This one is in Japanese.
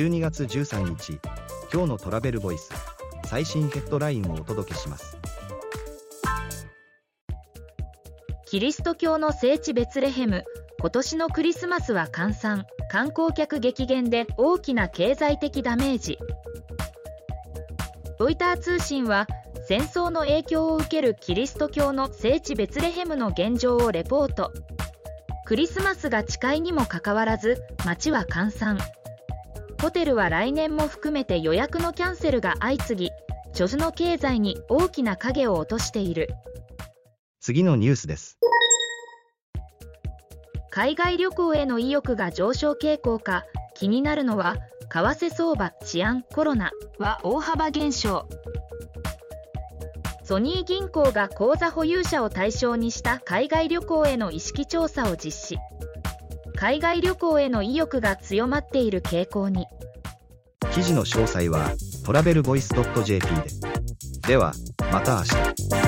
12月13日今日のトラベルボイス最新ヘッドラインをお届けします。キリスト教の聖地ベツレヘム今年のクリスマスは閑散観光客激減で大きな経済的ダメージ。ロイター通信は戦争の影響を受けるキリスト教の聖地ベツレヘムの現状をレポート。クリスマスが近いにもかかわらず街は閑散。ホテルは来年も含めて予約のキャンセルが相次ぎ著樹の経済に大きな影を落としている。次のニュースです。海外旅行への意欲が上昇傾向か気になるのは為替相場治安コロナは大幅減少。ソニー銀行が口座保有者を対象にした海外旅行への意識調査を実施海外旅行への意欲が強まっている傾向に。記事の詳細はトラベルボイス .jp で。ではまた明日。